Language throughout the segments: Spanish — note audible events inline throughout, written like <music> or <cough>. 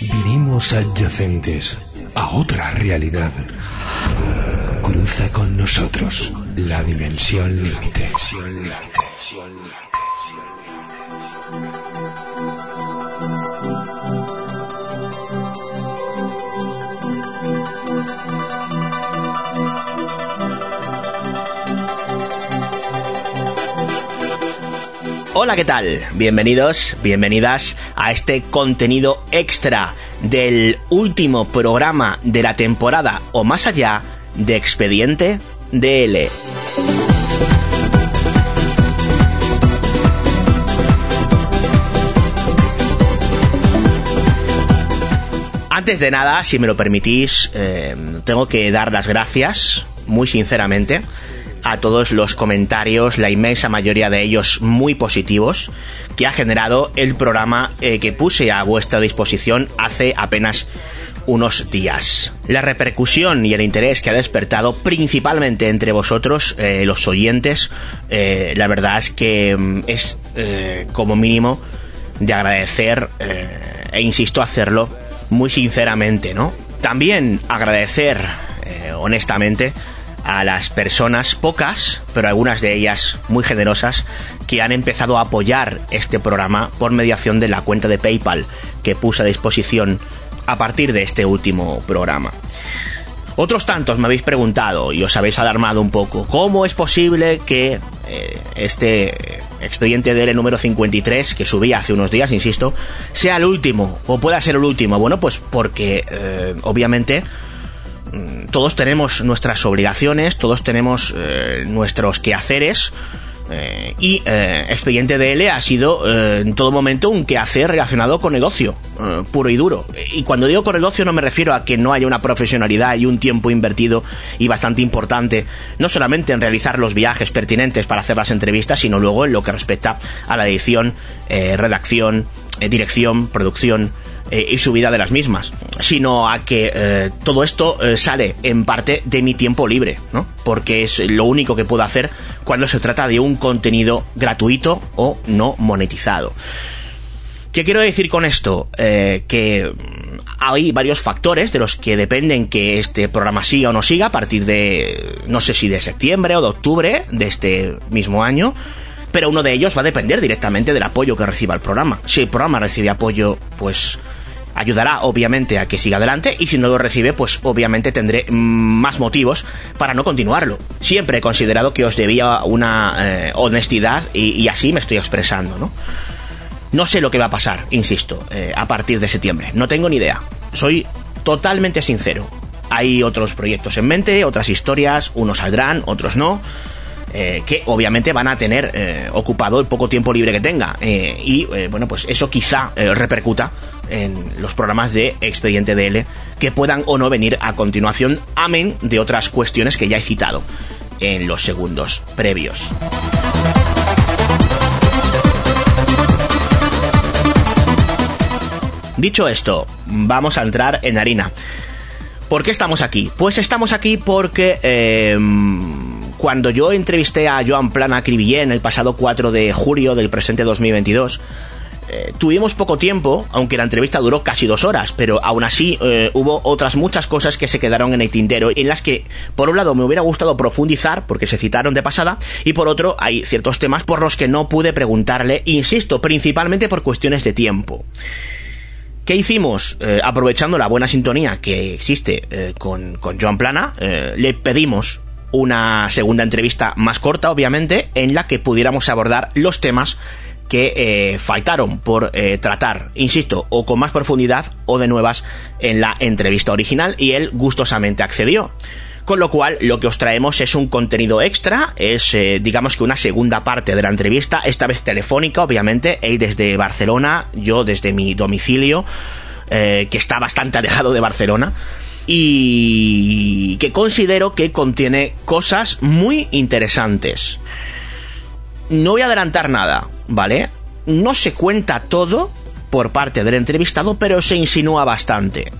Vivimos adyacentes a otra realidad. Cruza con nosotros la dimensión límite. Hola, ¿qué tal? Bienvenidos, bienvenidas a este contenido extra del último programa de la temporada o más allá de Expediente DL. Antes de nada, si me lo permitís, eh, tengo que dar las gracias, muy sinceramente, a todos los comentarios, la inmensa mayoría de ellos muy positivos, que ha generado el programa eh, que puse a vuestra disposición hace apenas unos días. La repercusión y el interés que ha despertado principalmente entre vosotros, eh, los oyentes, eh, la verdad es que mm, es como mínimo de agradecer e insisto hacerlo muy sinceramente, ¿no? También agradecer honestamente a las personas, pocas, pero algunas de ellas muy generosas, que han empezado a apoyar este programa por mediación de la cuenta de PayPal que puse a disposición a partir de este último programa. Otros tantos me habéis preguntado y os habéis alarmado un poco, ¿cómo es posible que eh, este expediente DL número 53, que subí hace unos días, insisto, sea el último o pueda ser el último? Bueno, pues porque eh, obviamente todos tenemos nuestras obligaciones, todos tenemos eh, nuestros quehaceres. Eh, y eh, Expediente DL ha sido en todo momento un quehacer relacionado con negocio, puro y duro. Y cuando digo con negocio no me refiero a que no haya una profesionalidad y un tiempo invertido y bastante importante, no solamente en realizar los viajes pertinentes para hacer las entrevistas, sino luego en lo que respecta a la edición, redacción, dirección, producción, eh, y subida de las mismas, sino a que eh, todo esto eh, sale en parte de mi tiempo libre, ¿no? Porque es lo único que puedo hacer cuando se trata de un contenido gratuito o no monetizado. ¿Qué quiero decir con esto? que hay varios factores de los que dependen que este programa siga o no siga a partir de, no sé si de septiembre o de octubre de este mismo año pero uno de ellos va a depender directamente del apoyo que reciba el programa. Si el programa recibe apoyo, pues ayudará obviamente a que siga adelante y si no lo recibe pues obviamente tendré más motivos para no continuarlo. Siempre he considerado que os debía una eh, honestidad y, así me estoy expresando, ¿no? No sé lo que va a pasar, insisto, eh, a partir de septiembre. No tengo ni idea. Soy totalmente sincero. Hay otros proyectos en mente, otras historias, unos saldrán, otros no. Eh, que obviamente van a tener ocupado el poco tiempo libre que tenga. y bueno, pues eso quizá repercuta en los programas de Expediente DL que puedan o no venir a continuación, amén de otras cuestiones que ya he citado en los segundos previos. Dicho esto, vamos a entrar en harina. ¿Por qué estamos aquí? Pues estamos aquí porque em, cuando yo entrevisté a Joan Plana Cribillén el pasado 4 de julio del presente 2022, eh, tuvimos poco tiempo, aunque la entrevista duró casi dos horas, pero aún así eh, hubo otras muchas cosas que se quedaron en el tintero, en las que, por un lado, me hubiera gustado profundizar, porque se citaron de pasada, y por otro, hay ciertos temas por los que no pude preguntarle, insisto, principalmente por cuestiones de tiempo. ¿Qué hicimos? Eh, aprovechando la buena sintonía que existe con, con Joan Plana, le pedimos una segunda entrevista más corta, obviamente, en la que pudiéramos abordar los temas que eh, faltaron por eh, tratar, insisto, o con más profundidad o de nuevas en la entrevista original y él gustosamente accedió. Con lo cual, lo que os traemos es un contenido extra, es eh, digamos que una segunda parte de la entrevista, esta vez telefónica, obviamente, él desde Barcelona, yo desde mi domicilio, que está bastante alejado de Barcelona y que considero que contiene cosas muy interesantes. No voy a adelantar nada, ¿vale? No se cuenta todo por parte del entrevistado, pero se insinúa bastante.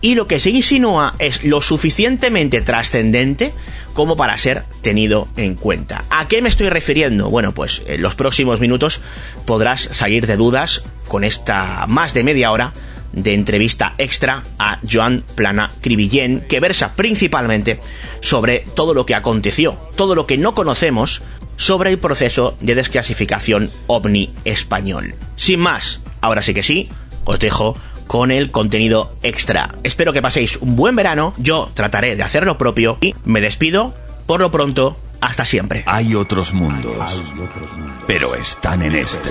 Y lo que se insinúa es lo suficientemente trascendente como para ser tenido en cuenta. ¿A qué me estoy refiriendo? Bueno, pues en los próximos minutos podrás salir de dudas con esta más de media hora de entrevista extra a Joan Plana Cribillén, que versa principalmente sobre todo lo que aconteció, todo lo que no conocemos sobre el proceso de desclasificación ovni español. Sin más, ahora sí que sí, os dejo con el contenido extra. Espero que paséis un buen verano, yo trataré de hacer lo propio y me despido. Por lo pronto, hasta siempre. Hay otros mundos, pero están en este.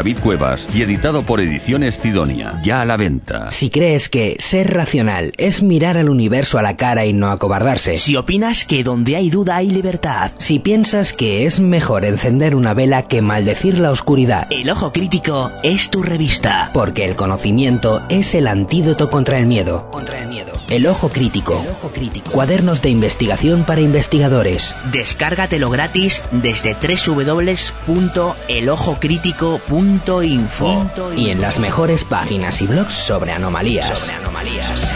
David Cuevas y editado por Ediciones Sidonia. Ya a la venta. Si crees que ser racional es mirar al universo a la cara y no acobardarse. Si opinas que donde hay duda hay libertad. Si piensas que es mejor encender una vela que maldecir la oscuridad. El Ojo Crítico es tu revista. Porque el conocimiento es el antídoto contra el miedo. Contra el miedo. El Ojo Crítico. El Ojo Crítico. Cuadernos de investigación para investigadores. Descárgatelo gratis desde www.elojocrítico.com Info. Y en las mejores páginas y blogs sobre anomalías. Sobre anomalías.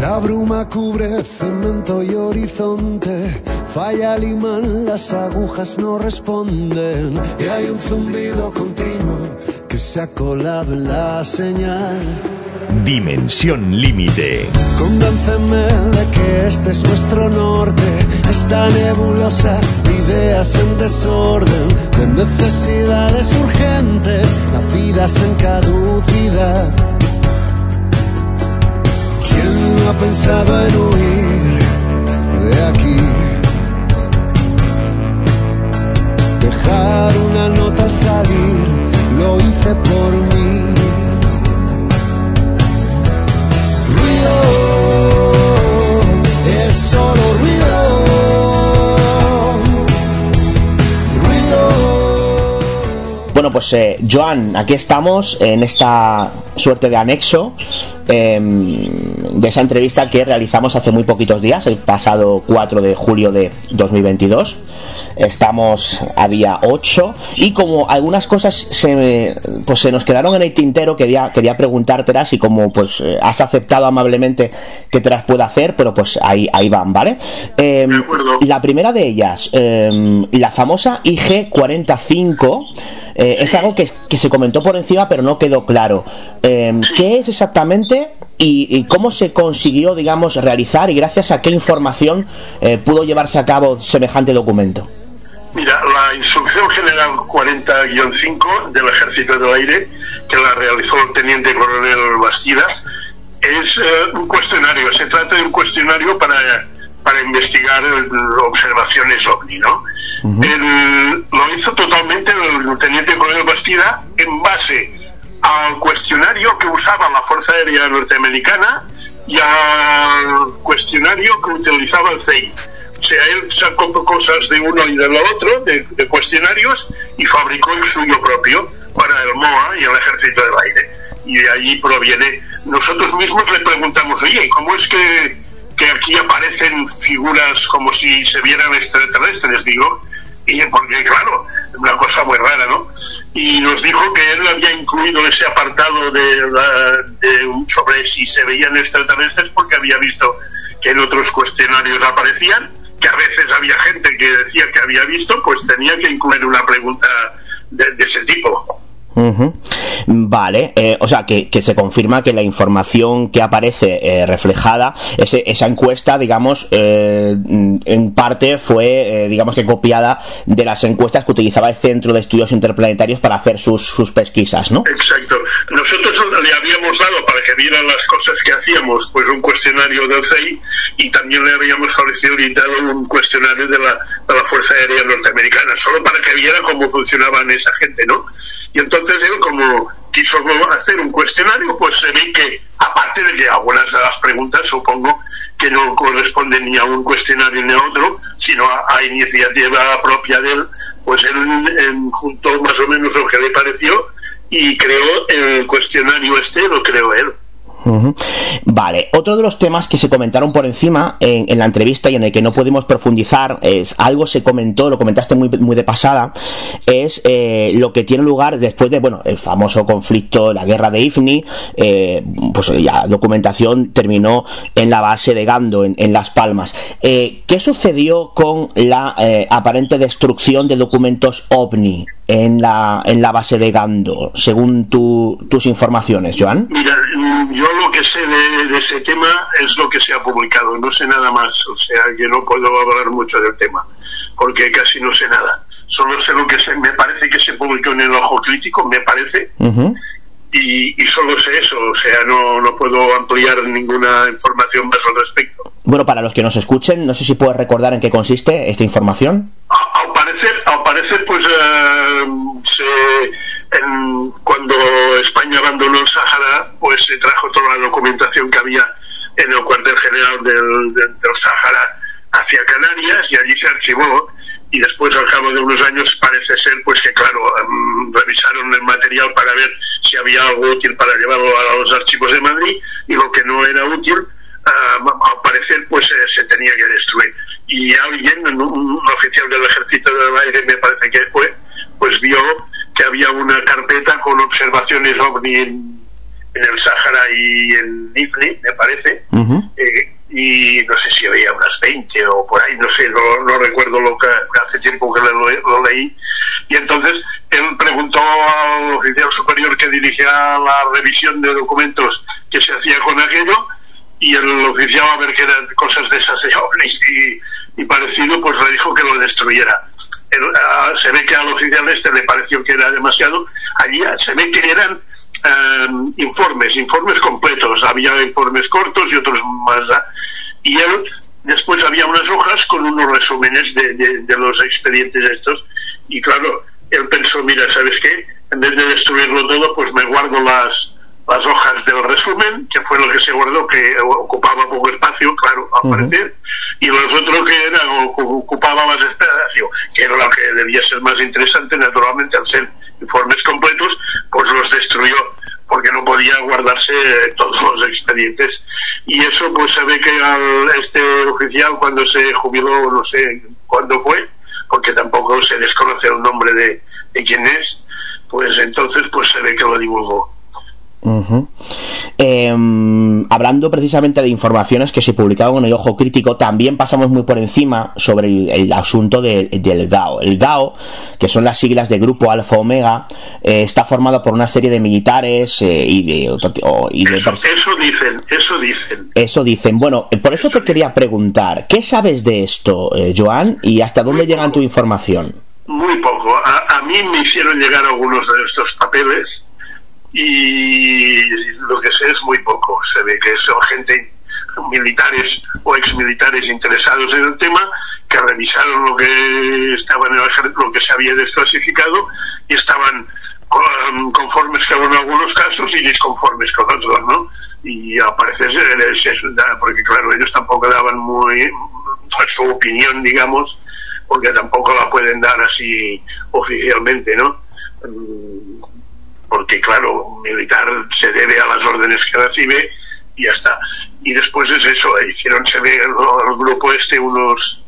La bruma cubre cemento y horizonte Falla el imán, las agujas no responden y hay un zumbido continuo que se ha colado en la señal. Dimensión límite. Convénceme de que este es nuestro norte, esta nebulosa, ideas en desorden, de necesidades urgentes, nacidas en caducidad. ¿Quién no ha pensado en huir de aquí? Una nota al salir, lo hice por mí. Ruido, es solo ruido. Ruido. Bueno, pues eh, Joan, aquí estamos en esta suerte de anexo eh, de esa entrevista que realizamos hace muy poquitos días, el pasado 4 de julio de 2022. Estamos a día 8 y como algunas cosas se, pues se nos quedaron en el tintero, quería, quería preguntártelas y como pues eh, has aceptado amablemente que te las pueda hacer, pero pues ahí, ahí van, ¿vale? Eh, la primera de ellas, eh, la famosa IG45, eh, es algo que, que, se comentó por encima pero no quedó claro. ¿Qué es exactamente y, y, cómo se consiguió, digamos, realizar y gracias a qué información eh, pudo llevarse a cabo semejante documento? Mira, la Instrucción General 40-5 del Ejército del Aire, que la realizó el Teniente Coronel Bastida, es eh, un cuestionario. Se trata de un cuestionario para para investigar observaciones ovni, ¿no? Uh -huh. el, lo hizo totalmente el teniente coronel Bastida en base al cuestionario que usaba la Fuerza Aérea Norteamericana y al cuestionario que utilizaba el CEI. O sea, él sacó cosas de uno y del otro, de, de cuestionarios, y fabricó el suyo propio para el MOA y el Ejército del Aire. Y de allí proviene. Nosotros mismos le preguntamos, oye, ¿cómo es que que aquí aparecen figuras como si se vieran extraterrestres, digo, y porque claro, una cosa muy rara, ¿no? Y nos dijo que él había incluido ese apartado de, sobre si se veían extraterrestres porque había visto que en otros cuestionarios aparecían, que a veces había gente que decía que había visto, pues tenía que incluir una pregunta de ese tipo. Vale, eh, o sea que, se confirma que la información que aparece eh, reflejada, ese, esa encuesta, digamos, eh, en parte fue, digamos que copiada de las encuestas que utilizaba el Centro de Estudios Interplanetarios para hacer sus, sus pesquisas, ¿no? Exacto. Nosotros le habíamos dado para que vieran las cosas que hacíamos, pues un cuestionario del CEI y también le habíamos facilitado un cuestionario de la, de la Fuerza Aérea Norteamericana, solo para que viera cómo funcionaban esa gente, ¿no? Y entonces él, como quiso hacer un cuestionario, pues se ve que, aparte de que algunas de las preguntas supongo que no corresponden ni a un cuestionario ni a otro, sino a, iniciativa propia de él, pues él juntó más o menos lo que le pareció y creó el cuestionario este, lo creó él. Vale, otro de los temas que se comentaron por encima en, la entrevista y en el que no pudimos profundizar, es algo se comentó, lo comentaste muy, muy de pasada, es eh, lo que tiene lugar después de, bueno, el famoso conflicto, la guerra de Ifni, eh, pues ya documentación terminó en la base de Gando, en, Las Palmas. Eh, ¿Qué sucedió con la aparente destrucción de documentos OVNI? En la, en la base de Gando, según tus informaciones, Joan? Mira, yo lo que sé de, ese tema es lo que se ha publicado, no sé nada más, o sea que no puedo hablar mucho del tema, porque casi no sé nada. Solo sé lo que se, me parece que se publicó en el Ojo Crítico, me parece, y, y, solo sé eso, o sea, no, no puedo ampliar ninguna información más al respecto. Bueno, para los que nos escuchen, no sé si puedes recordar en qué consiste esta información. Al parecer, parecer pues eh, se, cuando España abandonó el Sahara, pues se trajo toda la documentación que había en el cuartel general del, del, Sahara hacia Canarias y allí se archivó y después al cabo de unos años parece ser pues que claro em, revisaron el material para ver si había algo útil para llevarlo a los archivos de Madrid y lo que no era útil al parecer pues eh, se tenía que destruir. Y alguien un, oficial del ejército del aire me parece que fue pues vio que había una carpeta con observaciones ovni en, el Sáhara y en Ifni me parece. Eh, y no sé si había unas 20 o por ahí, no sé, no, recuerdo lo que hace tiempo que lo, lo, leí. Y entonces él preguntó al oficial superior que dirigía la revisión de documentos que se hacía con aquello y el oficial a ver qué eran cosas de esas de y, parecido pues le dijo que lo destruyera. Ah, se ve que al oficial este le pareció que era demasiado. Allí se ve que eran em, informes informes completos. Había informes cortos y otros más ¿ah? y él después había unas hojas con unos resúmenes de, de los expedientes estos y claro él pensó mira sabes qué en vez de destruirlo todo pues me guardo las las hojas del resumen, que fue lo que se guardó, que ocupaba poco espacio, claro, al parecer, y los otros que era, ocupaba más espacio, que era lo que debía ser más interesante, naturalmente, al ser informes completos, pues los destruyó porque no podía guardarse todos los expedientes. Y eso pues se ve que al, este oficial cuando se jubiló, no sé cuándo fue, porque tampoco se desconoce el nombre de, de quién es, pues entonces pues se ve que lo divulgó. Em, hablando precisamente de informaciones que se publicaron en el Ojo Crítico, también pasamos muy por encima sobre el, asunto del GAO. El GAO, que son las siglas de Grupo Alfa Omega, eh, está formado por una serie de militares eh, y de, eso, dicen, eso dicen. Eso dicen. Bueno, por eso, te quería preguntar, ¿qué sabes de esto, eh, Joan? ¿Y hasta dónde llegan tu información? Muy poco. a mí me hicieron llegar algunos de estos papeles y lo que sé es muy poco. Se ve que son gente, militares o exmilitares interesados en el tema, que revisaron lo que estaba en el lo que se había desclasificado y estaban conformes con algunos casos y disconformes con otros, ¿no? Y aparece porque claro, ellos tampoco daban muy su opinión, digamos, porque tampoco la pueden dar así oficialmente, ¿no? Porque claro, un militar se debe a las órdenes que recibe y ya está. Y después es eso, hicieron se ve el, grupo este unos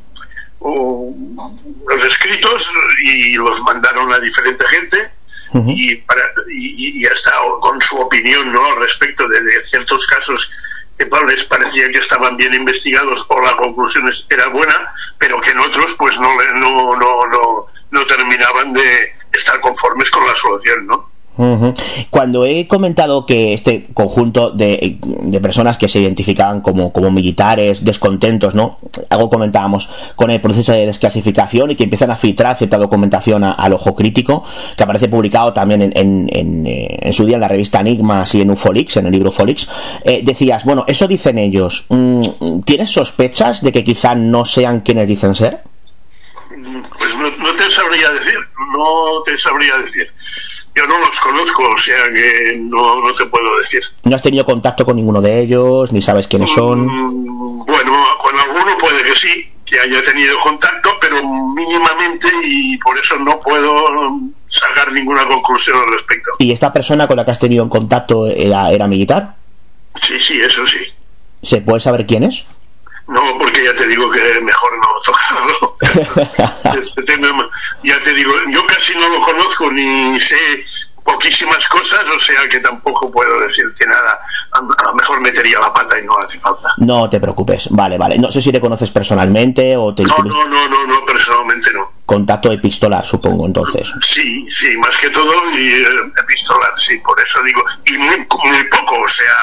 los escritos y los mandaron a diferente gente y, para, y, hasta con su opinión ¿no? respecto de, ciertos casos que les parecía que estaban bien investigados o la conclusión era buena, pero que en otros pues no, no, no, no, no terminaban de estar conformes con la solución, ¿no? Cuando he comentado que este conjunto de, personas que se identificaban como, como, militares, descontentos, ¿no? Algo comentábamos con el proceso de desclasificación y que empiezan a filtrar cierta documentación al ojo crítico, que aparece publicado también en, en, eh, su día en la revista Enigmas y en Ufolix, en el libro Ufolix, eh, decías, bueno, eso dicen ellos. Mm, ¿Tienes sospechas de que quizá no sean quienes dicen ser? Pues no te sabría decir, no te sabría decir. Yo no los conozco, o sea que no, no te puedo decir. ¿No has tenido contacto con ninguno de ellos? ¿Ni sabes quiénes son? Mm, bueno, con alguno puede que sí, que haya tenido contacto, pero mínimamente y por eso no puedo sacar ninguna conclusión al respecto. ¿Y esta persona con la que has tenido contacto era, era militar? Sí, sí, eso sí. ¿Se puede saber quién es? No, porque ya te digo que mejor no tocarlo. <laughs> Este ya te digo, yo casi no lo conozco ni sé poquísimas cosas, o sea que tampoco puedo decirte nada. A, lo mejor metería la pata y no hace falta. No te preocupes, vale, vale. No sé si le conoces personalmente o te... No, no, no, no, no personalmente no. Contacto epistolar, supongo, entonces. Sí, sí, más que todo y, eh, epistolar, sí, por eso digo. Y muy, muy poco, o sea,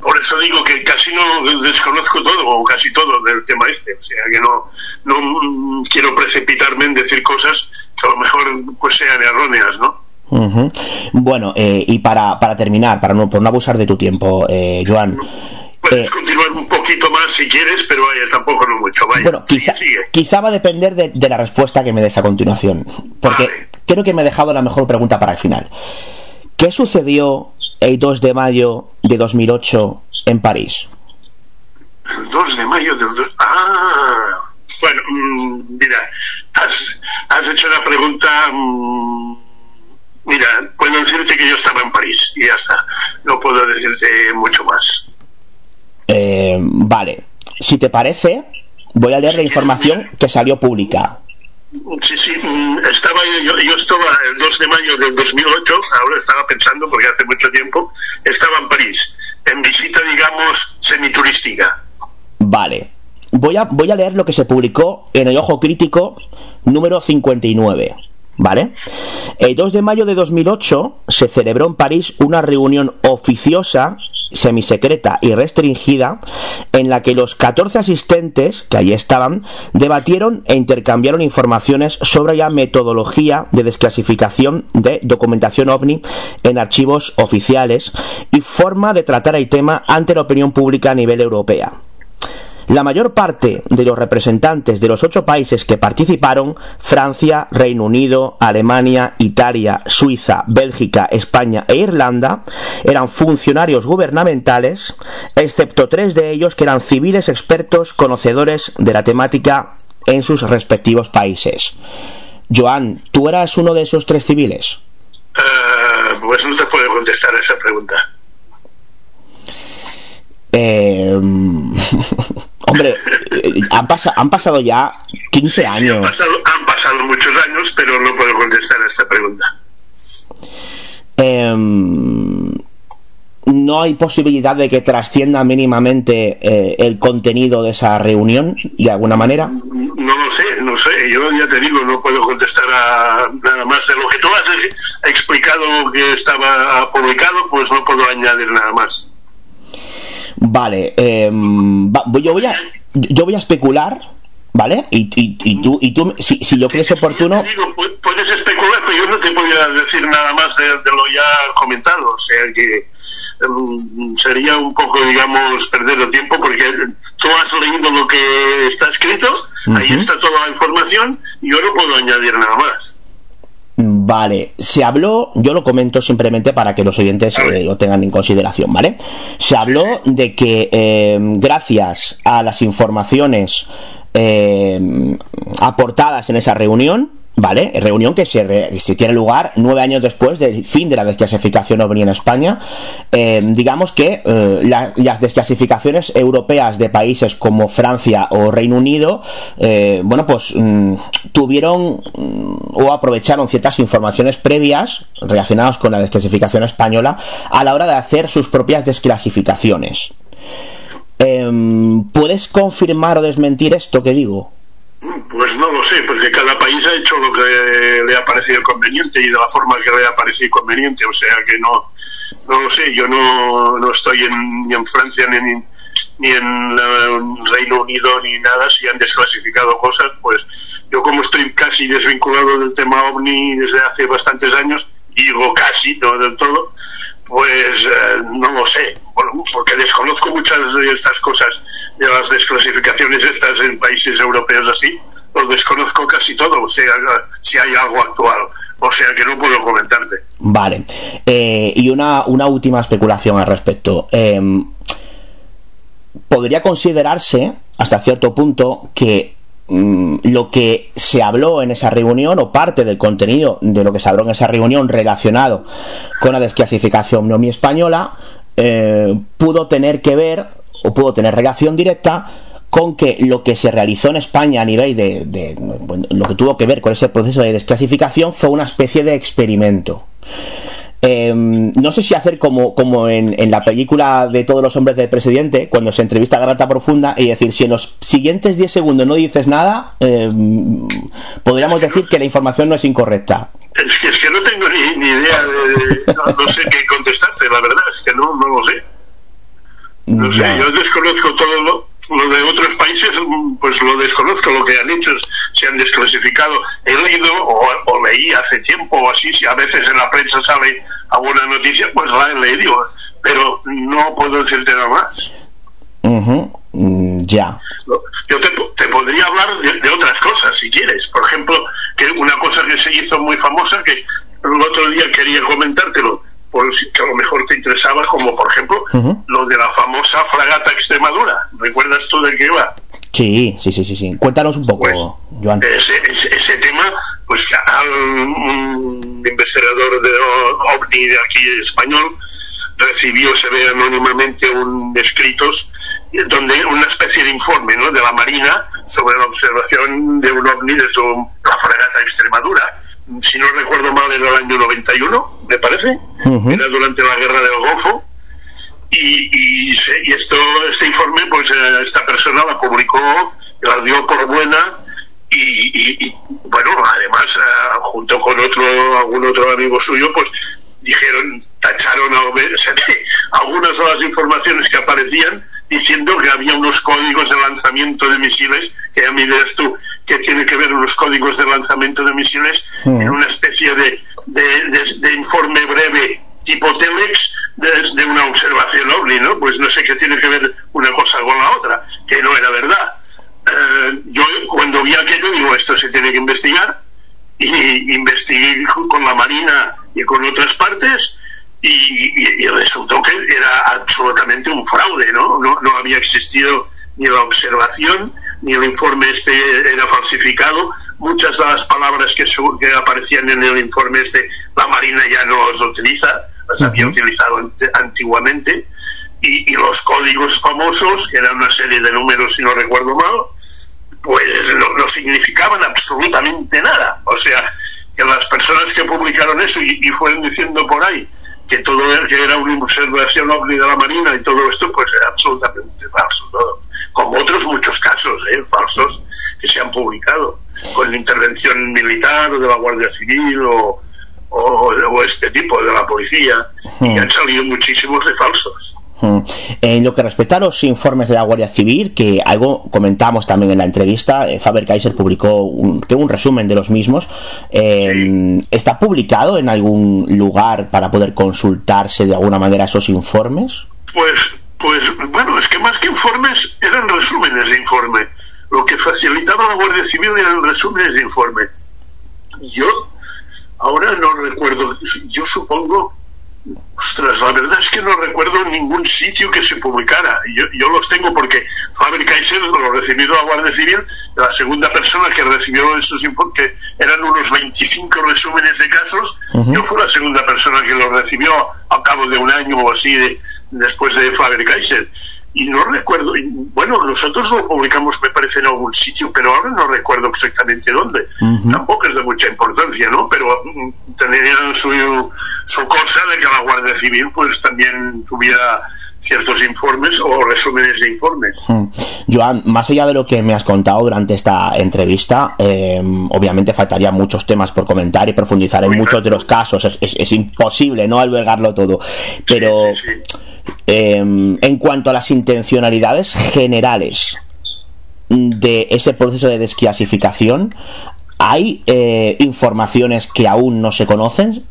por eso digo que casi no desconozco todo, o casi todo del tema este, o sea que no, no quiero precipitarme en decir cosas que a lo mejor pues sean erróneas, ¿no? Bueno, eh, y para, para terminar, para no, por no abusar de tu tiempo, eh, Joan. Puedes eh, continuar un poquito más si quieres, pero vaya, tampoco no mucho. Vaya, bueno, quizá, va a depender de, la respuesta que me des a continuación, porque creo que me he dejado la mejor pregunta para el final. ¿Qué sucedió el 2 de mayo de 2008 en París? El 2 de mayo del 2... Ah, bueno, mm, mira, has, has hecho una pregunta... Mm, Mira, puedo decirte que yo estaba en París y ya está. No puedo decirte mucho más. Eh, vale. Si te parece, voy a leer la información que salió pública. Sí, sí, mm, estaba yo, yo, estaba el 2 de mayo del 2008, ahora estaba pensando porque hace mucho tiempo, estaba en París, en visita, digamos, semiturística. Vale. Voy a, voy a leer lo que se publicó en el Ojo Crítico número 59. ¿Vale? El 2 de mayo de 2008 se celebró en París una reunión oficiosa, semisecreta y restringida, en la que los 14 asistentes que allí estaban debatieron e intercambiaron informaciones sobre la metodología de desclasificación de documentación ovni en archivos oficiales y forma de tratar el tema ante la opinión pública a nivel europea. La mayor parte de los representantes de los ocho países que participaron, Francia, Reino Unido, Alemania, Italia, Suiza, Bélgica, España e Irlanda, eran funcionarios gubernamentales, excepto tres de ellos que eran civiles expertos conocedores de la temática en sus respectivos países. Joan, ¿tú eras uno de esos tres civiles? Eh, pues no te puedo contestar a esa pregunta. Eh, <laughs> hombre, eh, han, han pasado ya 15 años. han, pasado, muchos años, pero no puedo contestar a esta pregunta. Em, no hay posibilidad de que trascienda mínimamente eh, el contenido de esa reunión, de alguna manera. No lo sé, no sé. Yo ya te digo, no puedo contestar a nada más de lo que tú has explicado que estaba publicado, pues no puedo añadir nada más. Vale, eh, yo, voy a, yo voy a especular, ¿vale? Y, y, y tú, y tú si, si lo crees oportuno... puedes especular, pero yo no te podía decir nada más de, lo ya comentado. O sea que em, sería un poco, digamos, perder el tiempo porque tú has leído lo que está escrito, ahí está toda la información y yo no puedo añadir nada más. Vale, se habló, yo lo comento simplemente para que los oyentes eh, lo tengan en consideración, ¿vale? Se habló de que eh, gracias a las informaciones eh, aportadas en esa reunión, ¿vale? Reunión que se, tiene lugar nueve años después del fin de la desclasificación OVNI en España. Eh, digamos que eh, la, las desclasificaciones europeas de países como Francia o Reino Unido, eh, bueno, pues mm, tuvieron mm, o aprovecharon ciertas informaciones previas relacionadas con la desclasificación española a la hora de hacer sus propias desclasificaciones. Em, ¿Puedes confirmar o desmentir esto que digo? Pues no lo sé, porque cada país ha hecho lo que le ha parecido conveniente y de la forma que le ha parecido conveniente, o sea que no, no lo sé, yo no, no estoy en, ni en Francia ni en, ni en uh, Reino Unido ni nada, si han desclasificado cosas, pues yo como estoy casi desvinculado del tema OVNI desde hace bastantes años, digo casi, no del todo, pues eh, no lo sé, porque desconozco muchas de estas cosas, de las desclasificaciones estas en países europeos así, lo desconozco casi todo, o sea, si hay algo actual. O sea que no puedo comentarte. Vale. Eh, y una, una última especulación al respecto. Em, podría considerarse, hasta cierto punto, que Mm, lo que se habló en esa reunión o parte del contenido de lo que se habló en esa reunión relacionado con la desclasificación nomi española eh, pudo tener que ver o pudo tener relación directa con que lo que se realizó en España a nivel de, de lo que tuvo que ver con ese proceso de desclasificación fue una especie de experimento Em, no sé si hacer como, como en, en, la película de todos los hombres del presidente, cuando se entrevista a Garata Profunda, y decir, si en los siguientes 10 segundos no dices nada, em, podríamos decir que la información no es incorrecta. Es que, es que no tengo ni, ni idea de. No, no, sé qué contestarte, la verdad, es que no, no lo sé. No sé, yo desconozco todo lo, lo de otros países, pues lo desconozco, lo que han hecho, se han desclasificado. He leído o, o, leí hace tiempo o así, si a veces en la prensa sale alguna noticia, pues la he leído, pero no puedo decirte nada más. Uh -huh. mm, ya. Yo te, te podría hablar de, de, otras cosas, si quieres. Por ejemplo, que una cosa que se hizo muy famosa, que el otro día quería comentártelo, por que a lo mejor te interesaba, como por ejemplo uh -huh. lo de la famosa fragata Extremadura. ¿Recuerdas tú de qué iba? Sí, sí, sí, sí, sí. Cuéntanos un poco, bueno, Joan. Ese, ese, ese, tema, pues al, un investigador de OVNI de aquí español recibió, se ve anónimamente, un escritos donde una especie de informe ¿no? de la Marina sobre la observación de un OVNI de su, la fragata Extremadura si no recuerdo mal, era el año 91, me parece, uh -huh. era durante la guerra del Golfo. Y, y, y esto, este informe, pues eh, esta persona la publicó, la dio por buena. Y, y bueno, además, eh, junto con otro, algún otro amigo suyo, pues dijeron, tacharon a, <laughs> o sea, algunas de las informaciones que aparecían diciendo que había unos códigos de lanzamiento de misiles, que ya me dirás tú, que tiene que ver los códigos de lanzamiento de misiles mm. en una especie de, de, de, de, informe breve tipo Telex de, una observación OVNI, ¿no? Pues no sé qué tiene que ver una cosa con la otra, que no era verdad. Eh, yo cuando vi aquello digo, esto se tiene que investigar, y investigué con la Marina y con otras partes, y, y, y resultó que era absolutamente un fraude, ¿no? No, no había existido ni la observación, ni el informe este era falsificado. Muchas de las palabras que, que aparecían en el informe este, la Marina ya no las utiliza, las había utilizado antiguamente. Y, y, los códigos famosos, que eran una serie de números, si no recuerdo mal, pues no, no significaban absolutamente nada. O sea, que las personas que publicaron eso y, y fueron diciendo por ahí que todo que era una observación ovni de la Marina y todo esto, pues era absolutamente falso todo. Como otros muchos casos ¿eh? falsos que se han publicado, con la intervención militar o de la Guardia Civil o, o, o este tipo de la policía, hmm. y han salido muchísimos de falsos. En lo que respecta a los informes de la Guardia Civil, que algo comentamos también en la entrevista, eh, Faber Kaiser publicó un, que un resumen de los mismos. Eh, sí. ¿Está publicado en algún lugar para poder consultarse de alguna manera esos informes? Pues, pues bueno, es que más que informes eran resúmenes de informe. Lo que facilitaba la Guardia Civil eran resúmenes de informe. Yo ahora no recuerdo, yo supongo Ostras, la verdad es que no recuerdo ningún sitio que se publicara. Yo, yo los tengo porque Faber Kaiser lo recibió la Guardia Civil, la segunda persona que recibió esos informes, que eran unos 25 resúmenes de casos, yo fui la segunda persona que los recibió a cabo de un año o así de, después de Faber Kaiser y no recuerdo, bueno, nosotros lo publicamos me parece en algún sitio, pero ahora no recuerdo exactamente dónde. Tampoco es de mucha importancia, ¿no? Pero mm, tenía su, su cosa de que la Guardia Civil pues también tuviera ciertos informes o resúmenes de informes. Joan, más allá de lo que me has contado durante esta entrevista, eh, obviamente faltarían muchos temas por comentar y profundizar en muchos de los casos. Es, es, imposible no albergarlo todo. Pero eh, en cuanto a las intencionalidades generales de ese proceso de desclasificación, ¿hay eh, informaciones que aún no se conocen?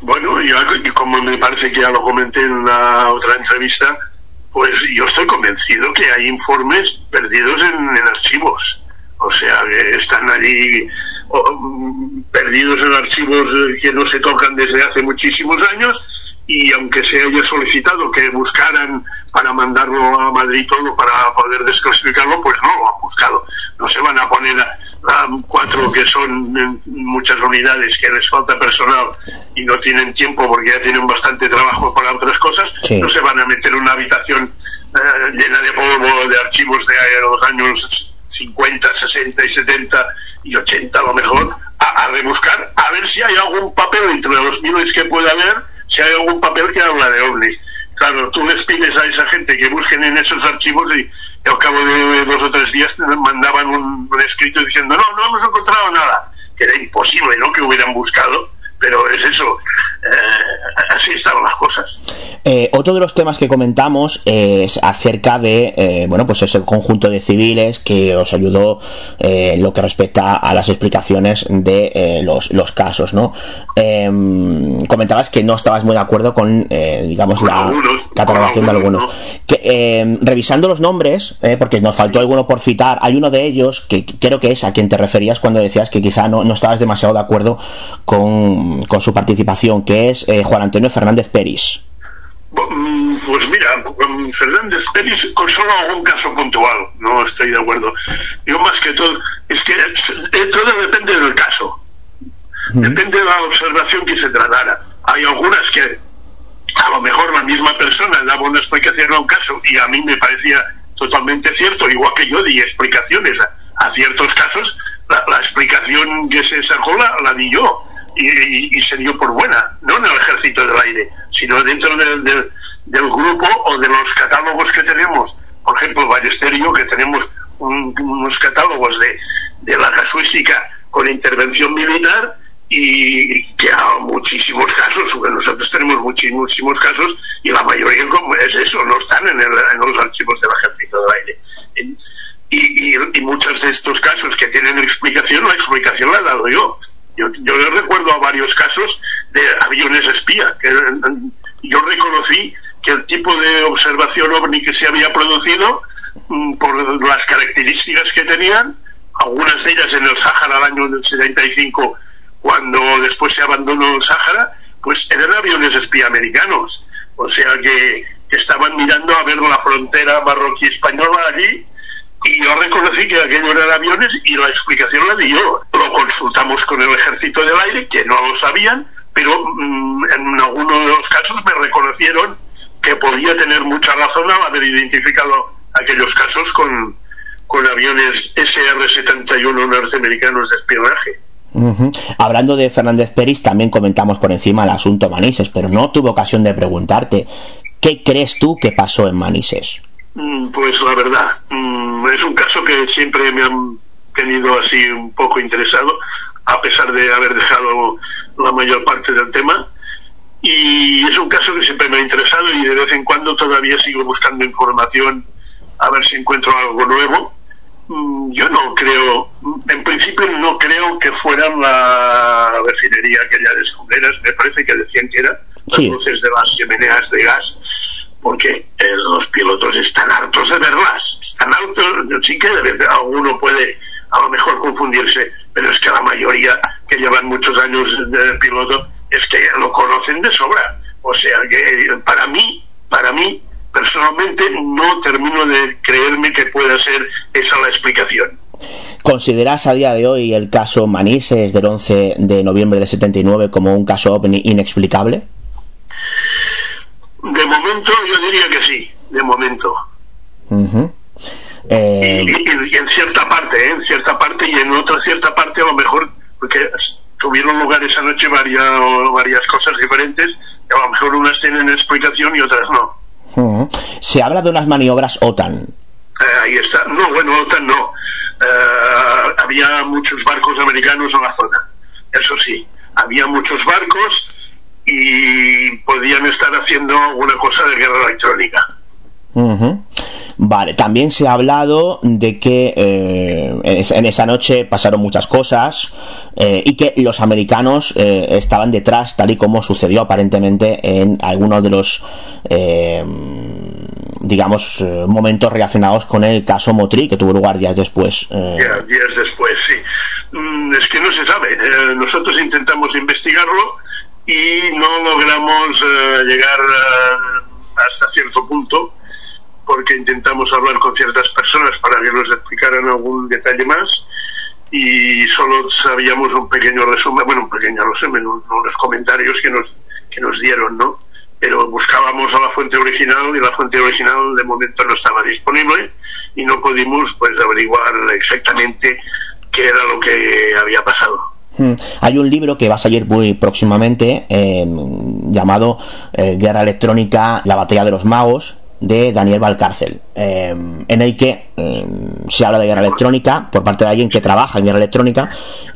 Bueno, yo, como me parece que ya lo comenté en una otra entrevista, pues yo estoy convencido que hay informes perdidos en, archivos. O sea, que están allí perdidos en archivos que no se tocan desde hace muchísimos años y aunque se haya solicitado que buscaran para mandarlo a Madrid todo para poder desclasificarlo, pues no lo han buscado. No se van a poner a, cuatro que son en muchas unidades que les falta personal y no tienen tiempo porque ya tienen bastante trabajo para otras cosas, no se van a meter en una habitación eh, llena de polvo de archivos de los años 50, 60 y 70 y 80 a lo mejor, a, a, rebuscar, a ver si hay algún papel entre los miles que pueda haber, si hay algún papel que habla de ovnis. Claro, tú les pides a esa gente que busquen en esos archivos y, al cabo de dos o tres días mandaban un, un escrito diciendo, no, no hemos encontrado nada, que era imposible, ¿no?, que hubieran buscado pero es eso, eh, así están las cosas. Eh, otro de los temas que comentamos es acerca de, eh, bueno, pues ese conjunto de civiles que os ayudó en lo que respecta a las explicaciones de los, los, casos, ¿no? Em, comentabas que no estabas muy de acuerdo con, eh, digamos, con la algunos, catalogación de algunos. ¿no? Que, em, revisando los nombres, porque nos faltó alguno por citar, hay uno de ellos que creo que es a quien te referías cuando decías que quizá no, no estabas demasiado de acuerdo con con su participación, que es eh, Juan Antonio Fernández Peris. Pues mira, Fernández Peris con solo algún caso puntual, no estoy de acuerdo. Yo más que todo, es que todo depende del caso. Depende de la observación que se tratara. Hay algunas que a lo mejor la misma persona daba una explicación a un caso y a mí me parecía totalmente cierto, igual que yo di explicaciones a, a ciertos casos, la, la, explicación que se sacó la, la di yo y, y, se dio por buena, no en el ejército del aire, sino dentro del, del, grupo o de los catálogos que tenemos. Por ejemplo, Ballesterio, que tenemos un, unos catálogos de, de la casuística con intervención militar y que hay muchísimos casos, nosotros tenemos muchísimos casos y la mayoría es eso, no están en, el, en los archivos del ejército del aire. Y, y, muchos de estos casos que tienen explicación, la explicación la he dado yo. Yo, yo recuerdo a varios casos de aviones espía, que yo reconocí que el tipo de observación ovni que se había producido, por las características que tenían, algunas de ellas en el Sáhara al año del 75, cuando después se abandonó el Sáhara, pues eran aviones espía americanos. O sea que, que estaban mirando a ver la frontera marroquí-española allí y yo reconocí que aquello eran aviones y la explicación la di yo. Lo consultamos con el ejército del aire, que no lo sabían, pero mmm, en algunos de los casos me reconocieron que podía tener mucha razón al haber identificado aquellos casos con, con aviones SR-71 norteamericanos de espionaje. Hablando de Fernández Peris, también comentamos por encima el asunto Manises, pero no tuve ocasión de preguntarte, ¿qué crees tú que pasó en Manises? Pues la verdad, es un caso que siempre me han tenido así un poco interesado, a pesar de haber dejado la mayor parte del tema. Y es un caso que siempre me ha interesado y de vez en cuando todavía sigo buscando información a ver si encuentro algo nuevo. Yo no creo, en principio no creo que fueran la refinería aquella de escomberas, me parece que decían que era, sí. las luces de las chimeneas de gas porque eh, los pilotos están hartos de verlas, están hartos, sí que alguno puede a lo mejor confundirse, pero es que la mayoría que llevan muchos años de piloto es que lo conocen de sobra. O sea que para mí, para mí, personalmente no termino de creerme que pueda ser esa la explicación. ¿Consideras a día de hoy el caso Manises del 11 de noviembre de 79 como un caso inexplicable? De momento yo diría que sí, de momento. Eh, y, en cierta parte, ¿eh? en cierta parte y en otra cierta parte a lo mejor, porque tuvieron lugar esa noche varias, varias cosas diferentes, a lo mejor unas tienen explicación y otras no. Se habla de unas maniobras OTAN. Eh, ahí está. No, bueno, OTAN no. había muchos barcos americanos en la zona, eso sí. Había muchos barcos y podían estar haciendo alguna cosa de guerra electrónica. Vale, también se ha hablado de que eh, en esa noche pasaron muchas cosas eh, y que los americanos eh, estaban detrás, tal y como sucedió aparentemente en algunos de los, digamos, momentos relacionados con el caso Motri, que tuvo lugar días después. días después, sí. Mm, es que no se sabe. nosotros intentamos investigarlo y no logramos llegar hasta cierto punto porque intentamos hablar con ciertas personas para que nos explicaran algún detalle más y solo sabíamos un pequeño resumen, bueno, un pequeño resumen, unos comentarios que nos, que nos dieron, ¿no? Pero buscábamos a la fuente original y la fuente original de momento no estaba disponible y no pudimos pues averiguar exactamente qué era lo que había pasado. Hmm. Hay un libro que va a salir muy próximamente eh, llamado Guerra Electrónica, la batalla de los magos, de Daniel Valcárcel, eh, en el que eh, se habla de guerra electrónica por parte de alguien que trabaja en guerra electrónica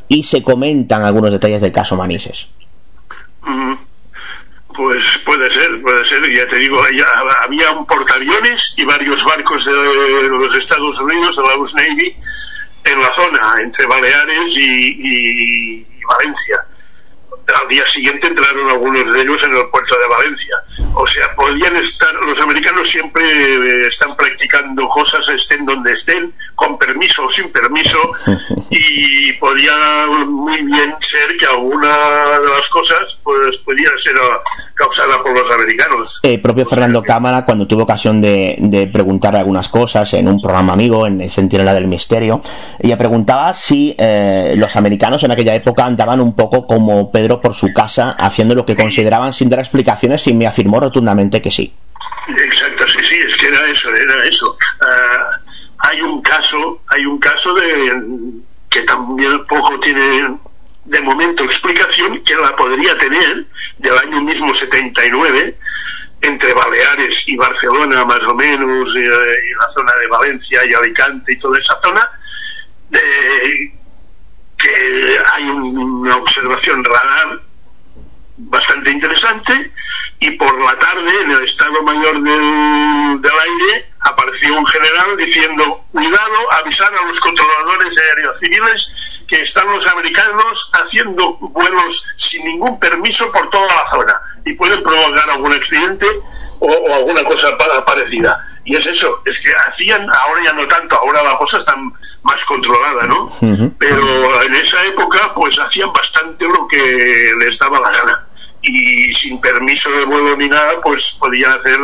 y se comentan algunos detalles del caso Manises. Pues puede ser, puede ser, ya te digo, había un portaaviones y varios barcos de los Estados Unidos, de la US Navy, en la zona, entre Baleares y Valencia al día siguiente entraron algunos de ellos en el puerto de Valencia. O sea, podían estar, los americanos siempre eh, están practicando cosas, estén donde estén, con permiso o sin permiso, <laughs> y podía muy bien ser que alguna de las cosas pues pudiera ser causada por los americanos. El propio Fernando Cámara, cuando tuvo ocasión de, de preguntar algunas cosas en un programa amigo, en el Centinela del Misterio, ella preguntaba si eh, los americanos en aquella época andaban un poco como Pedro por su casa haciendo lo que consideraban sin dar explicaciones y me afirmó rotundamente que sí. Exacto, sí, sí, es que era eso, era eso. Ah, hay un caso, hay un caso de que también poco tiene de momento explicación, que la podría tener del año mismo 79, entre Baleares y Barcelona más o menos, y, la zona de Valencia y Alicante y toda esa zona, de, que hay una observación radar bastante interesante y por la tarde en el Estado Mayor del, del Aire apareció un general diciendo cuidado, avisar a los controladores aéreos civiles que están los americanos haciendo vuelos sin ningún permiso por toda la zona y pueden provocar algún accidente o alguna cosa parecida. Y es eso, es que hacían, ahora ya no tanto, ahora la cosa está más controlada, ¿no? Pero en esa época, pues hacían bastante lo que les daba la gana. Y sin permiso de vuelo ni nada, pues podían hacer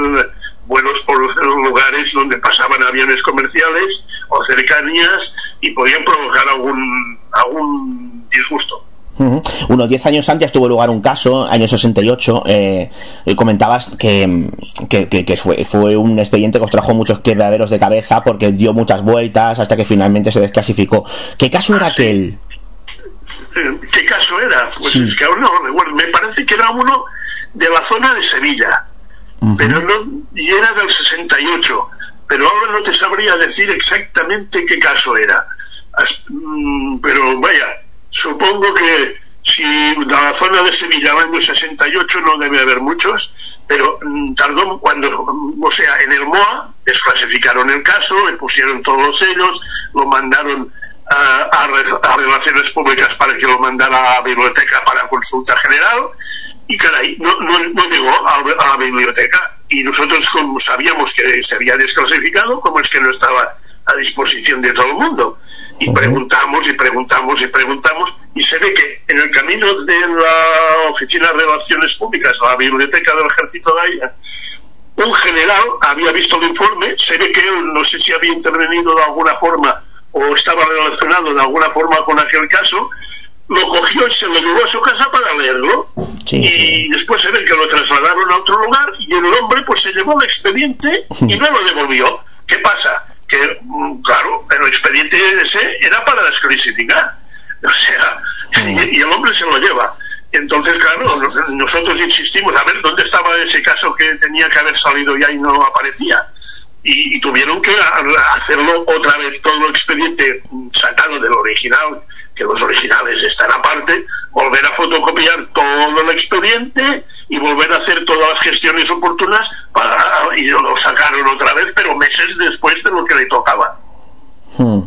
vuelos por lugares donde pasaban aviones comerciales o cercanías y podían provocar algún, algún disgusto. Unos 10 años antes tuvo lugar un caso, año 68, eh, comentabas que, que, fue, fue, un expediente que os trajo muchos quebraderos de cabeza porque dio muchas vueltas hasta que finalmente se desclasificó. ¿Qué caso era aquel? ¿Qué caso era? Pues es que ahora no recuerdo. Me parece que era uno de la zona de Sevilla, pero no, y era del 68, pero ahora no te sabría decir exactamente qué caso era. Mm, pero vaya, Supongo que si la zona de Sevilla el año 68 no debe haber muchos, pero mm, tardó cuando, o sea, en el MOA desclasificaron el caso, le pusieron todos los lo mandaron a, Relaciones Públicas para que lo mandara a la biblioteca para consulta general y caray, no, no, llegó a, la biblioteca. Y nosotros como sabíamos que se había desclasificado, como es que no estaba a disposición de todo el mundo Y preguntamos y preguntamos y preguntamos y se ve que en el camino de la Oficina de Relaciones Públicas la Biblioteca del Ejército de Aira, un general había visto el informe, se ve que él no sé si había intervenido de alguna forma o estaba relacionado de alguna forma con aquel caso, lo cogió y se lo llevó a su casa para leerlo. y después se ve que lo trasladaron a otro lugar y el hombre pues se llevó el expediente y no lo devolvió. ¿Qué pasa? Que, mm, claro, el expediente ese era para desclasificar. <laughs> O sea, y, y el hombre se lo lleva. Entonces, claro, nosotros insistimos a ver dónde estaba ese caso que tenía que haber salido ya y no aparecía. Y, tuvieron que hacerlo otra vez todo el expediente sacado del original, que los originales están aparte, volver a fotocopiar todo el expediente y volver a hacer todas las gestiones oportunas para, y lo sacaron otra vez, pero meses después de lo que le tocaba. Hmm.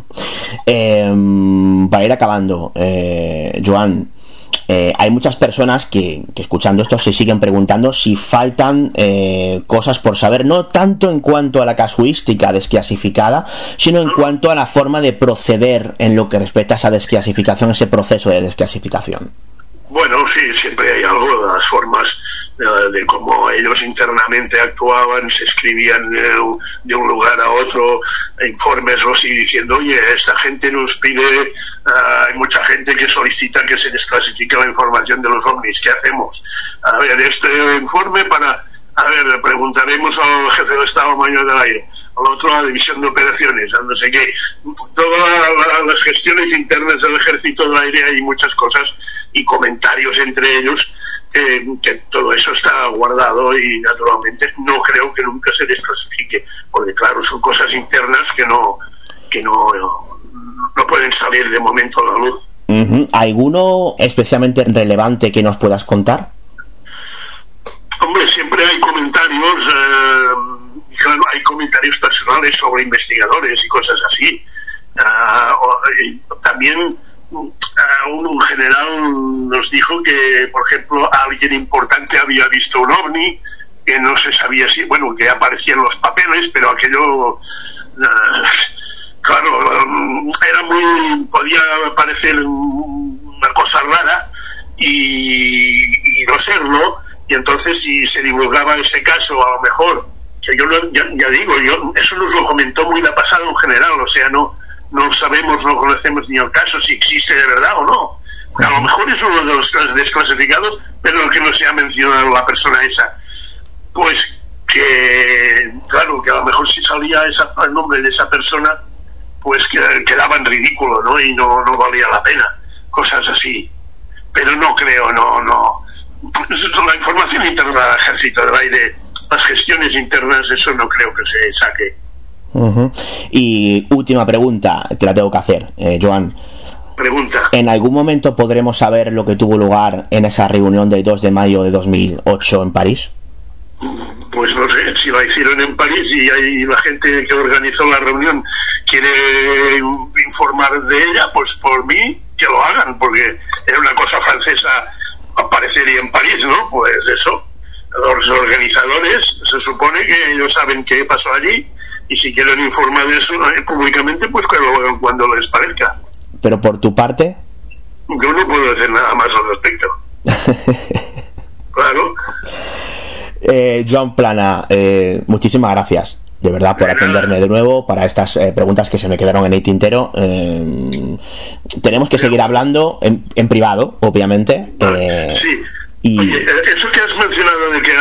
Eh, para ir acabando, eh, Joan, eh, hay muchas personas que, escuchando esto se siguen preguntando si faltan eh, cosas por saber, no tanto en cuanto a la casuística desclasificada, sino en cuanto a la forma de proceder en lo que respecta a esa desclasificación, ese proceso de desclasificación. Bueno, sí, siempre hay algo de las formas de, de cómo ellos internamente actuaban, se escribían de, de, un lugar a otro informes o así diciendo, oye, esta gente nos pide, uh, hay mucha gente que solicita que se desclasifique la información de los ovnis, ¿qué hacemos? A ver, este informe para, a ver, preguntaremos al jefe del Estado Mayor del Aire otro la división de operaciones, a no sé qué. Todas la, las gestiones internas del ejército del aire hay muchas cosas y comentarios entre ellos eh, que todo eso está guardado y naturalmente no creo que nunca se desclasifique, porque claro, son cosas internas que no, que no, no pueden salir de momento a la luz. ¿Alguno especialmente relevante que nos puedas contar? Hombre, siempre hay comentarios. Eh, claro, hay comentarios personales sobre investigadores y cosas así. Uh, también uh, un general nos dijo que, por ejemplo, alguien importante había visto un ovni, que no se sabía si, bueno, que aparecían los papeles, pero aquello, uh, claro, um, era muy, podía parecer una cosa rara y, y no serlo, y entonces si se divulgaba ese caso, a lo mejor que yo ya, ya, digo, yo, eso nos lo comentó muy la pasada en general, o sea, no, no sabemos, no conocemos ni el caso si existe de verdad o no. A lo mejor es uno de los desclasificados, pero que no se ha mencionado la persona esa. Pues que, claro, que a lo mejor si salía esa, el nombre de esa persona, pues que quedaba en ridículo, ¿no? Y no, no valía la pena. Cosas así. Pero no creo, no, no. La información interna del ejército del aire las gestiones internas, eso no creo que se saque. Uh -huh. Y última pregunta, te la tengo que hacer, eh, Joan. Pregunta. ¿En algún momento podremos saber lo que tuvo lugar en esa reunión del 2 de mayo de 2008 en París? Pues no sé, si la hicieron en París y hay la gente que organizó la reunión quiere informar de ella, pues por mí que lo hagan, porque era una cosa francesa, aparecería en París, ¿no? Pues eso los organizadores se supone que ellos saben qué pasó allí y si quieren informar de eso eh, públicamente pues que lo hagan cuando les parezca. Pero por tu parte yo no puedo decir nada más al respecto. <laughs> Claro. Eh, Joan Plana eh, muchísimas gracias de verdad por atenderme de nuevo para estas eh, preguntas que se me quedaron en el tintero. Eh, tenemos que seguir hablando en, en privado, obviamente. Eh, sí. Y... Oye, eso que has mencionado de que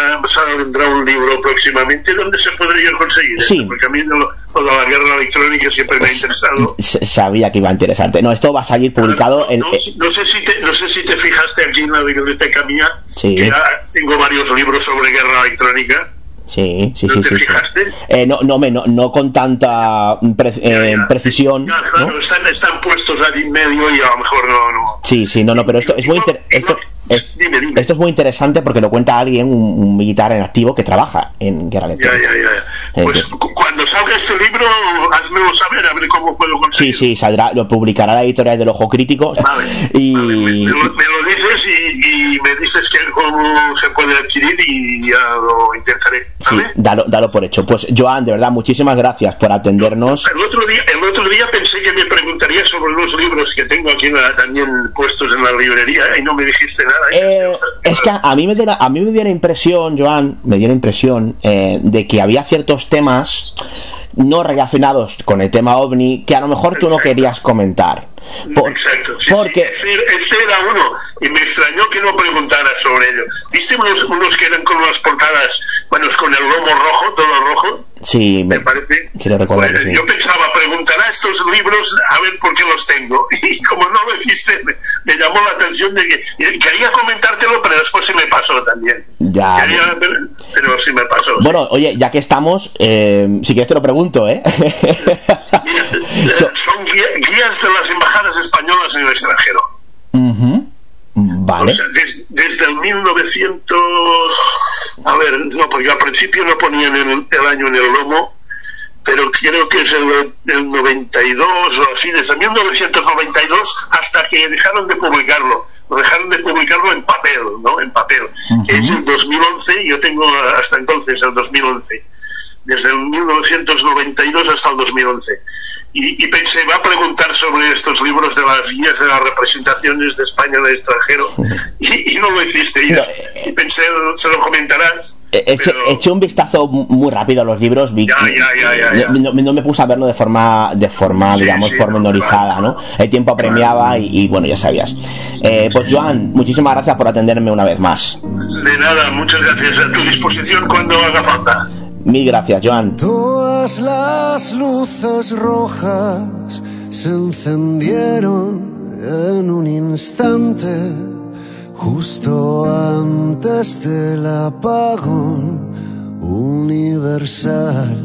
vendrá un libro próximamente, ¿dónde se podría conseguir? Sí. Esto? Porque a mí lo, lo, de la guerra electrónica siempre me ha interesado. Sabía que iba a interesarte. No, esto va a salir publicado no, en. No, no, sé si te, no sé si te fijaste aquí en la biblioteca mía, sí. que tengo varios libros sobre guerra electrónica. Sí, sí, ¿No sí, te sí, sí. fijaste? Eh, no, no, me- no, no con tanta pre- eh, precisión. Claro, claro, están, están puestos allí en medio y a lo mejor no. no. Sí, sí, no, no, pero esto es muy inter- esto, es- Dime, dime. esto es muy interesante porque lo cuenta alguien, un, un militar en activo que trabaja en guerra Ya, electrónica. ya, ya. Eh, Pues que- cu- cuando salga este libro, házmelo saber, a ver cómo puedo Sí, conseguirlo. sí, saldrá, lo publicará la editorial del Ojo Crítico Vale, <laughs> y, vale, me, me lo, me lo dices y, me dices que cómo se puede adquirir y ya lo intentaré. Sí, dalo, dalo por hecho. Pues Joan, de verdad, muchísimas gracias por atendernos. El otro día, el otro día pensé que me preguntaría sobre los libros que tengo aquí también puestos en la librería y no me dijiste nada. Eh, es que a mí me dio a mí me dio la impresión, Joan, me dio la impresión eh, de que había ciertos temas no relacionados con el tema ovni que a lo mejor tú no querías comentar. Exacto, porque Ese, era uno y me extrañó que no preguntara sobre ello. ¿Viste unos, unos que eran con unas portadas, bueno, con el lomo rojo, todo rojo? Sí, me, parece. Yo pensaba, preguntará estos libros a ver por qué los tengo. <laughs> Y como no lo hiciste, me, llamó la atención de que quería comentártelo, pero después se me pasó también. Ya. pero, sí me pasó. Bueno, oye, ya que estamos, eh, si quieres te lo pregunto, ¿eh? <laughs> <laughs> Son guías de las embajadas españolas en el extranjero. Vale. desde el 1900. A ver, no, porque al principio no ponían el, año en el lomo, pero creo que es el, 92 o así, desde 1992 hasta que dejaron de publicarlo. Dejaron de publicarlo en papel, ¿no? En papel. Es el 2011, yo tengo hasta entonces, el 2011. Desde el 1992 hasta el 2011 y, pensé, va a preguntar sobre estos libros de las guías de las representaciones de España en el extranjero <laughs> y, no lo hiciste. Y, pensé, se lo comentarás. Eché, un vistazo muy rápido a los libros, vi, no, me puse a verlo de forma, de forma digamos, pormenorizada, ¿no? El tiempo apremiaba y, bueno, ya sabías. Eh, pues Joan, muchísimas gracias por atenderme una vez más. De nada, muchas gracias. A tu disposición cuando haga falta. Mil gracias, Joan. Todas las luces rojas se encendieron en un instante, justo antes del apagón universal.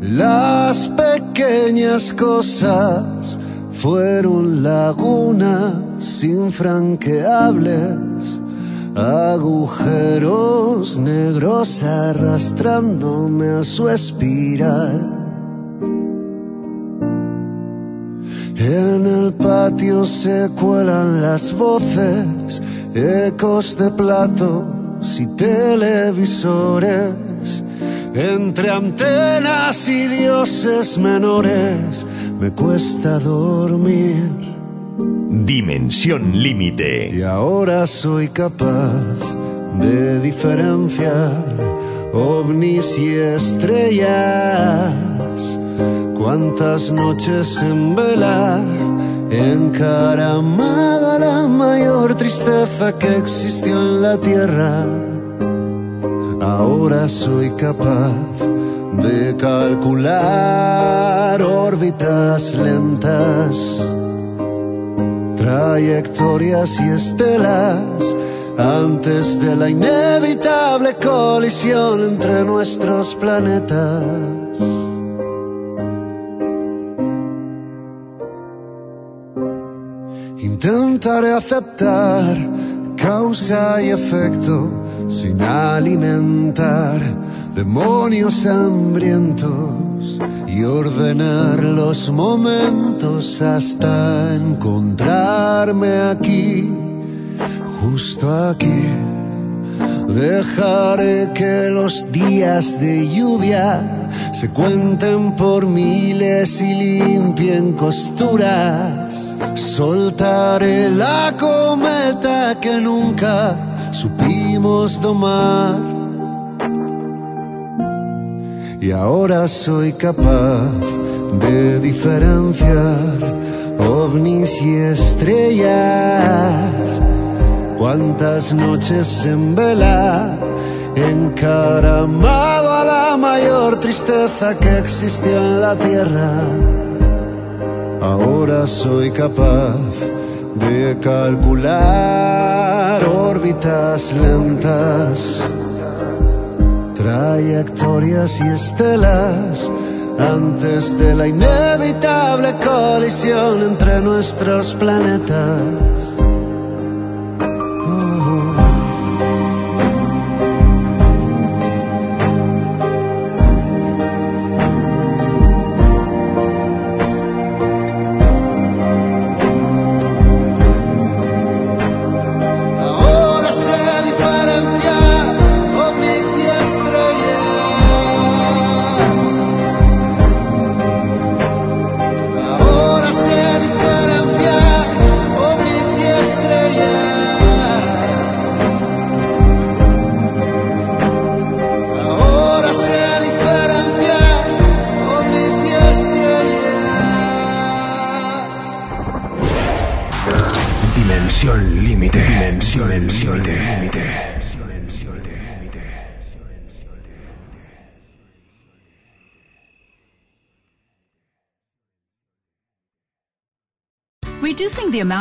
Las pequeñas cosas fueron lagunas infranqueables agujeros negros arrastrándome a su espiral. En el patio se cuelan las voces, ecos de platos y televisores. Entre antenas y dioses menores me cuesta dormir. Dimensión límite. Y ahora soy capaz de diferenciar ovnis y estrellas. Cuántas noches en vela, encaramada la mayor tristeza que existió en la tierra. Ahora soy capaz de calcular órbitas lentas trayectorias y estelas antes de la inevitable colisión entre nuestros planetas. Intentaré aceptar causa y efecto sin alimentar demonios hambrientos y ordenar los momentos hasta encontrarme aquí, justo aquí. Dejaré que los días de lluvia se cuenten por miles y limpien costuras. Soltaré la cometa que nunca supimos domar y ahora soy capaz de diferenciar ovnis y estrellas. Cuántas noches en vela, encaramado a la mayor tristeza que existió en la tierra. Ahora soy capaz de calcular órbitas lentas trayectorias y estelas antes de la inevitable colisión entre nuestros planetas.